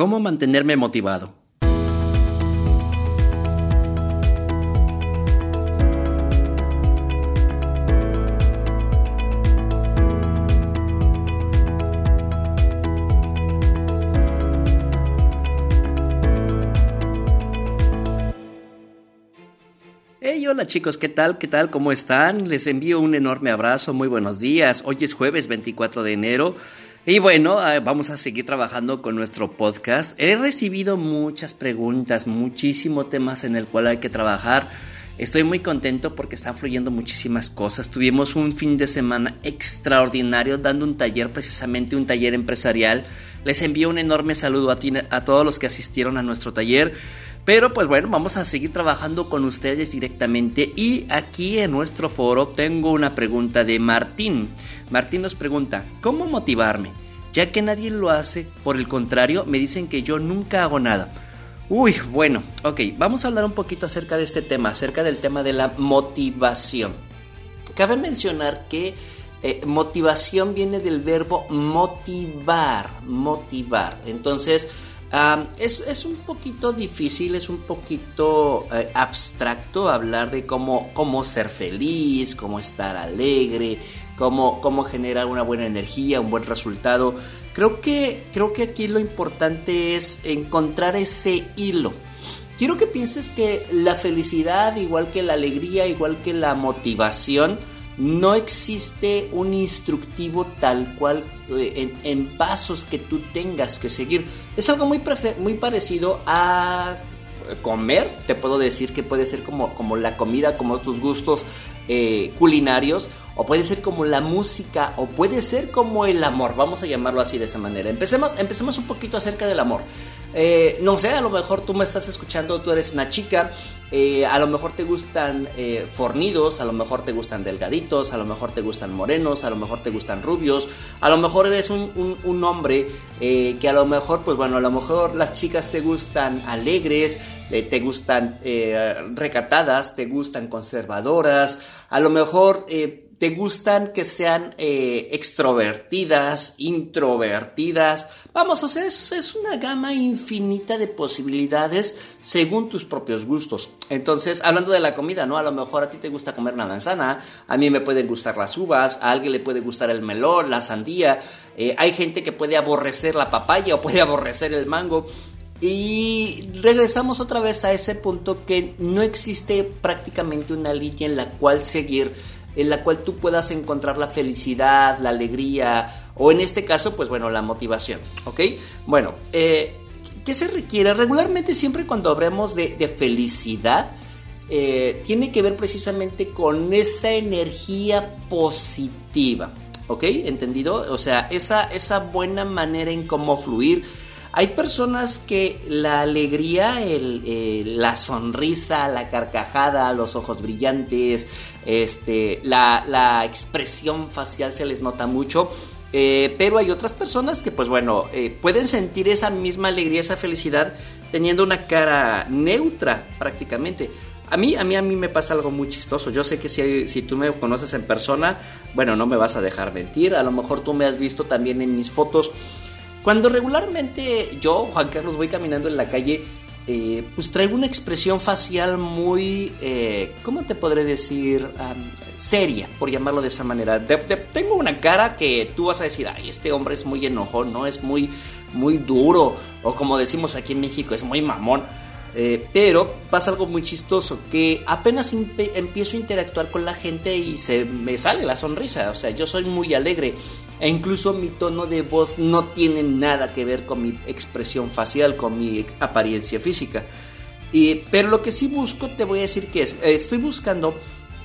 ¿Cómo mantenerme motivado? Hola chicos, ¿qué tal? ¿Qué tal? ¿Cómo están? Les envío un enorme abrazo, muy buenos días. Hoy es jueves 24 de enero. Y bueno, ah, vamos a seguir trabajando con nuestro podcast. He recibido muchas preguntas, muchísimos temas en el cual hay que trabajar. Estoy muy contento porque están fluyendo muchísimas cosas. Tuvimos un fin de semana extraordinario dando un taller, precisamente un taller empresarial. Les envío un enorme saludo a todos los que asistieron a nuestro taller. Pero pues bueno, vamos a seguir trabajando con ustedes directamente. Y aquí en nuestro foro tengo una pregunta de Martín. Martín nos pregunta, ¿cómo motivarme? Ya que nadie lo hace, por el contrario, me dicen que yo nunca hago nada. Uy, bueno, ok, vamos a hablar un poquito acerca de este tema, acerca del tema de la motivación. Cabe mencionar que eh, motivación viene del verbo motivar, motivar. Entonces, es, un poquito difícil, es un poquito eh, abstracto hablar de cómo, cómo ser feliz, cómo estar alegre, cómo, cómo generar una buena energía, un buen resultado. Creo que, creo que aquí lo importante es encontrar ese hilo. Quiero que pienses que la felicidad, igual que la alegría, igual que la motivación, no existe un instructivo tal cual eh, en, pasos que tú tengas que seguir. Es algo muy, muy parecido a comer. Te puedo decir que puede ser como, como la comida, como tus gustos eh, culinarios o puede ser como la música, o puede ser como el amor, vamos a llamarlo así de esa manera. Empecemos, empecemos un poquito acerca del amor. Eh, no sé, a lo mejor tú me estás escuchando, tú eres una chica, eh, a lo mejor te gustan eh, fornidos, a lo mejor te gustan delgaditos, a lo mejor te gustan morenos, a lo mejor te gustan rubios, a lo mejor eres un, un hombre que a lo mejor, pues bueno, a lo mejor las chicas te gustan alegres, te gustan recatadas, te gustan conservadoras, a lo mejor te gustan que sean eh, extrovertidas, introvertidas. Vamos, o sea, es, es, una gama infinita de posibilidades según tus propios gustos. Entonces, hablando de la comida, ¿no? A lo mejor a ti te gusta comer una manzana, a mí me pueden gustar las uvas, a alguien le puede gustar el melón, la sandía. Eh, hay gente que puede aborrecer la papaya o puede aborrecer el mango. Y regresamos otra vez a ese punto que no existe prácticamente una línea en la cual seguir en la cual tú puedas encontrar la felicidad, la alegría o en este caso, pues bueno, la motivación, ¿ok? Bueno, eh, ¿qué se requiere? Regularmente siempre cuando hablamos de, felicidad, eh, tiene que ver precisamente con esa energía positiva, ¿ok? ¿Entendido? O sea, esa, esa buena manera en cómo fluir hay personas que la alegría, el, la sonrisa, la carcajada, los ojos brillantes, este, la, expresión facial se les nota mucho. Eh, pero hay otras personas que, pues bueno, eh, pueden sentir esa misma alegría, esa felicidad, teniendo una cara neutra prácticamente. A mí, a mí, a mí me pasa algo muy chistoso. Yo sé que si, si tú me conoces en persona, bueno, no me vas a dejar mentir. A lo mejor tú me has visto también en mis fotos cuando regularmente yo, Juan Carlos, voy caminando en la calle, eh, pues traigo una expresión facial muy, eh, ¿cómo te podré decir? seria, por llamarlo de esa manera. tengo una cara que tú vas a decir, ay, este hombre es muy enojón, ¿no? Es muy, muy duro, o como decimos aquí en México, es muy mamón. Eh, pero pasa algo muy chistoso, que apenas empiezo a interactuar con la gente y se me sale la sonrisa, o sea, yo soy muy alegre e incluso mi tono de voz no tiene nada que ver con mi expresión facial, con mi apariencia física. Y, pero lo que sí busco, te voy a decir que es, estoy buscando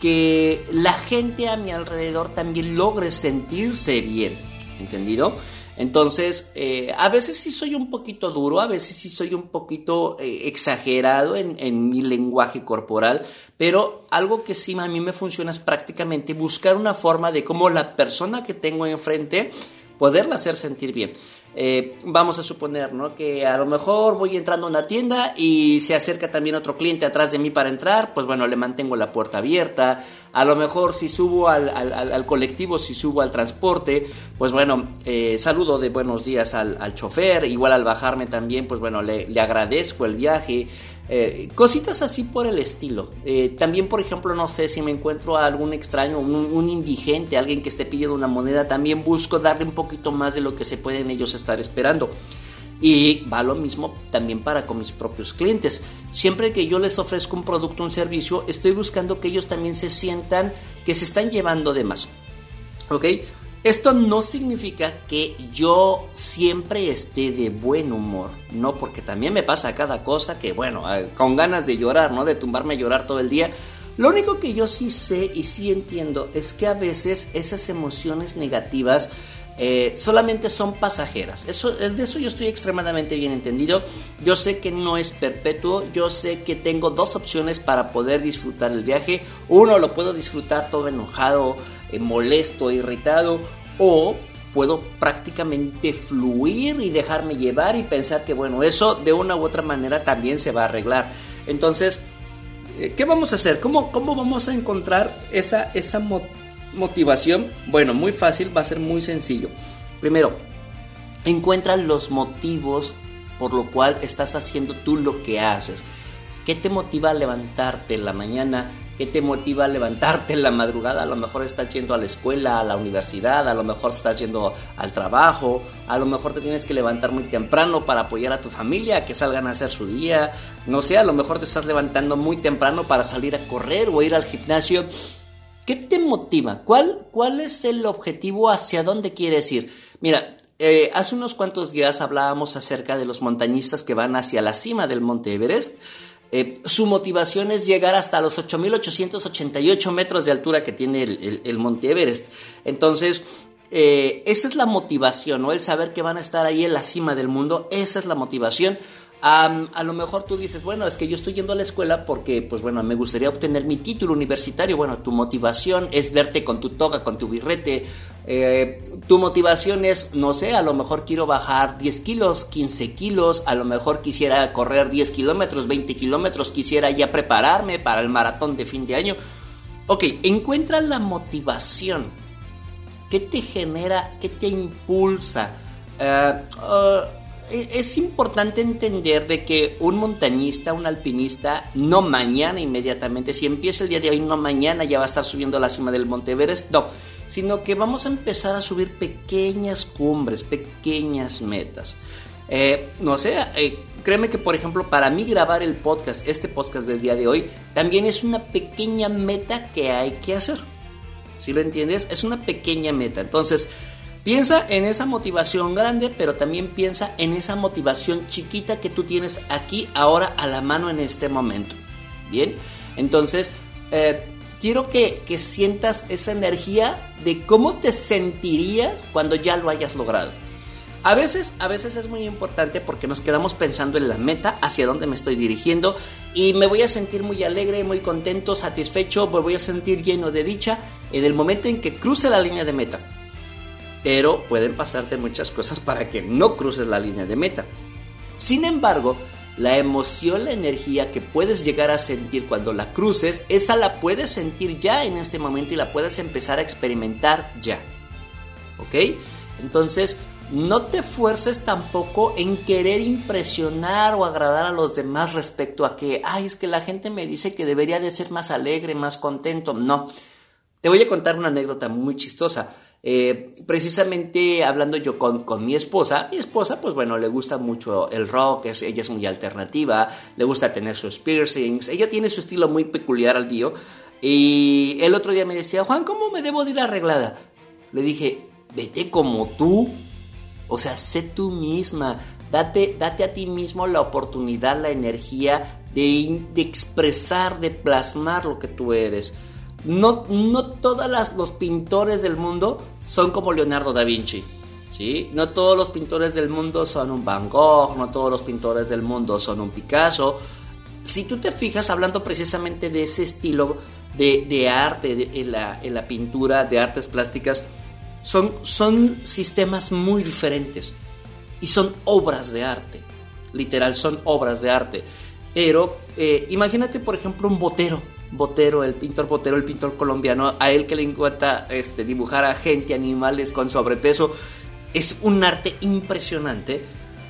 que la gente a mi alrededor también logre sentirse bien, ¿entendido? Entonces, eh, a veces sí soy un poquito duro, a veces sí soy un poquito eh, exagerado en, mi lenguaje corporal, pero algo que sí a mí me funciona es prácticamente buscar una forma de cómo la persona que tengo enfrente poderla hacer sentir bien. Eh, vamos a suponer, ¿no? Que a lo mejor voy entrando a una tienda y se acerca también otro cliente atrás de mí para entrar, pues bueno, le mantengo la puerta abierta. A lo mejor si subo al, colectivo, si subo al transporte, pues bueno, eh, saludo de buenos días al, chofer. Igual al bajarme también, pues bueno, le, le agradezco el viaje. Eh, cositas así por el estilo. Eh, también, por ejemplo, no sé si me encuentro a algún extraño, un, indigente, alguien que esté pidiendo una moneda, también busco darle un poquito más de lo que se pueden ellos estar esperando. Y va lo mismo también para con mis propios clientes. Siempre que yo les ofrezco un producto, un servicio, estoy buscando que ellos también se sientan que se están llevando de más. ¿Ok? Esto no significa que yo siempre esté de buen humor, no, porque también me pasa cada cosa que, bueno, eh, con ganas de llorar, ¿no? De tumbarme a llorar todo el día. Lo único que yo sí sé y sí entiendo es que a veces esas emociones negativas eh, solamente son pasajeras. Eso, de eso yo estoy extremadamente bien entendido. Yo sé que no es perpetuo. Yo sé que tengo dos opciones para poder disfrutar el viaje. Uno lo puedo disfrutar todo enojado, eh, molesto, irritado, o puedo prácticamente fluir y dejarme llevar y pensar que bueno, eso de una u otra manera también se va a arreglar. Entonces, eh, ¿qué vamos a hacer? ¿Cómo, cómo vamos a encontrar esa, esa motivación? Bueno, muy fácil, va a ser muy sencillo. Primero, encuentra los motivos por lo cual estás haciendo tú lo que haces. ¿Qué te motiva a levantarte en la mañana? ¿Qué te motiva a levantarte en la madrugada? A lo mejor estás yendo a la escuela, a la universidad, a lo mejor estás yendo al trabajo, a lo mejor te tienes que levantar muy temprano para apoyar a tu familia, que salgan a hacer su día. No sé, a lo mejor te estás levantando muy temprano para salir a correr o ir al gimnasio. ¿Qué te motiva? ¿Cuál, cuál es el objetivo? ¿Hacia dónde quieres ir? Mira, eh, hace unos cuantos días hablábamos acerca de los montañistas que van hacia la cima del Monte Everest. Eh, su motivación es llegar hasta los 8.888 metros de altura que tiene el, Monte Everest. Entonces, eh, esa es la motivación, ¿no? El saber que van a estar ahí en la cima del mundo, esa es la motivación a lo mejor tú dices, bueno, es que yo estoy yendo a la escuela porque, pues bueno, me gustaría obtener mi título universitario. Bueno, tu motivación es verte con tu toga, con tu birrete. Eh, tu motivación es, no sé, a lo mejor quiero bajar 10 kilos, 15 kilos, a lo mejor quisiera correr 10 kilómetros, 20 kilómetros, quisiera ya prepararme para el maratón de fin de año. Ok, encuentra la motivación. ¿Qué te genera? ¿Qué te impulsa? Uh, e, es importante entender de que un montañista, un alpinista, no mañana inmediatamente, si empieza el día de hoy, no mañana ya va a estar subiendo a la cima del Monte Everest, no, sino que vamos a empezar a subir pequeñas cumbres, pequeñas metas. Eh, no sé, eh, créeme que por ejemplo para mí grabar el podcast, este podcast del día de hoy, también es una pequeña meta que hay que hacer. ¿Sí lo entiendes? Es una pequeña meta. Entonces, Piensa en esa motivación grande, pero también piensa en esa motivación chiquita que tú tienes aquí, ahora, a la mano en este momento. Bien, entonces, eh, quiero que, que sientas esa energía de cómo te sentirías cuando ya lo hayas logrado. A veces, a veces es muy importante porque nos quedamos pensando en la meta, hacia dónde me estoy dirigiendo y me voy a sentir muy alegre, muy contento, satisfecho, me voy a sentir lleno de dicha en el momento en que cruce la línea de meta pero pueden pasarte muchas cosas para que no cruces la línea de meta. Sin embargo, la emoción, la energía que puedes llegar a sentir cuando la cruces, esa la puedes sentir ya en este momento y la puedes empezar a experimentar ya. ¿Ok? Entonces, no te fuerces tampoco en querer impresionar o agradar a los demás respecto a que, ay, es que la gente me dice que debería de ser más alegre, más contento. No. Te voy a contar una anécdota muy chistosa. Eh, precisamente hablando yo con, mi esposa, mi esposa pues bueno, le gusta mucho el rock, es, ella es muy alternativa, le gusta tener sus piercings, ella tiene su estilo muy peculiar al mío y el otro día me decía, Juan, ¿cómo me debo de ir arreglada? Le dije, vete como tú, o sea, sé tú misma, date, date a ti mismo la oportunidad, la energía de expresar, de plasmar lo que tú eres. No, no todos los pintores del mundo son como Leonardo da Vinci. ¿sí? No todos los pintores del mundo son un Van Gogh, no todos los pintores del mundo son un Picasso. Si tú te fijas hablando precisamente de ese estilo de, arte en, la, pintura, de artes plásticas, son, son sistemas muy diferentes. y son obras de arte. Literal, son obras de arte. Pero eh, imagínate, por ejemplo, un botero. Botero, el pintor Botero, el pintor colombiano, a él que le encanta este, dibujar a gente, animales con sobrepeso. Es un arte impresionante,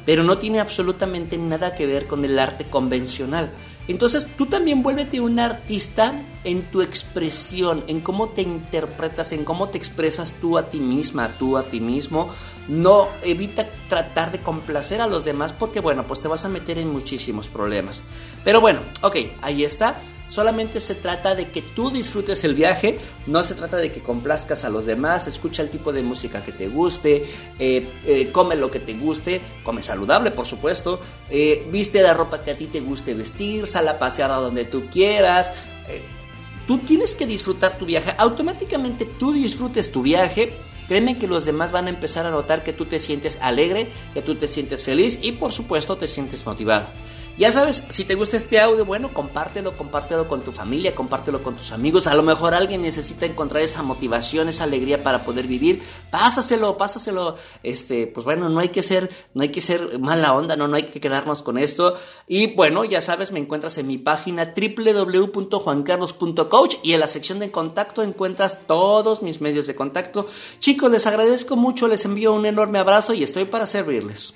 pero no tiene absolutamente nada que ver con el arte convencional. Entonces tú también vuélvete un artista en tu expresión, en cómo te interpretas, en cómo te expresas tú a ti misma, tú a ti mismo. No evita tratar de complacer a los demás porque bueno, pues te vas a meter en muchísimos problemas. Pero bueno, ok, ahí está. Solamente se trata de que tú disfrutes el viaje, no se trata de que complazcas a los demás, escucha el tipo de música que te guste, eh, eh, come lo que te guste, come saludable por supuesto, eh, viste la ropa que a ti te guste vestir, sal a pasear a donde tú quieras. tú tienes que disfrutar tu viaje, automáticamente tú disfrutes tu viaje. Créeme que los demás van a empezar a notar que tú te sientes alegre, que tú te sientes feliz y por supuesto te sientes motivado. Ya sabes, si te gusta este audio, bueno, compártelo, compártelo con tu familia, compártelo con tus amigos. A lo mejor alguien necesita encontrar esa motivación, esa alegría para poder vivir. Pásaselo, pásaselo. Este, pues bueno, no hay que ser, no hay que ser mala onda, no, no hay que quedarnos con esto. Y bueno, ya sabes, me encuentras en mi página www.juancarlos.coach y en la sección de contacto encuentras todos mis medios de contacto. Chicos, les agradezco mucho, les envío un enorme abrazo y estoy para servirles.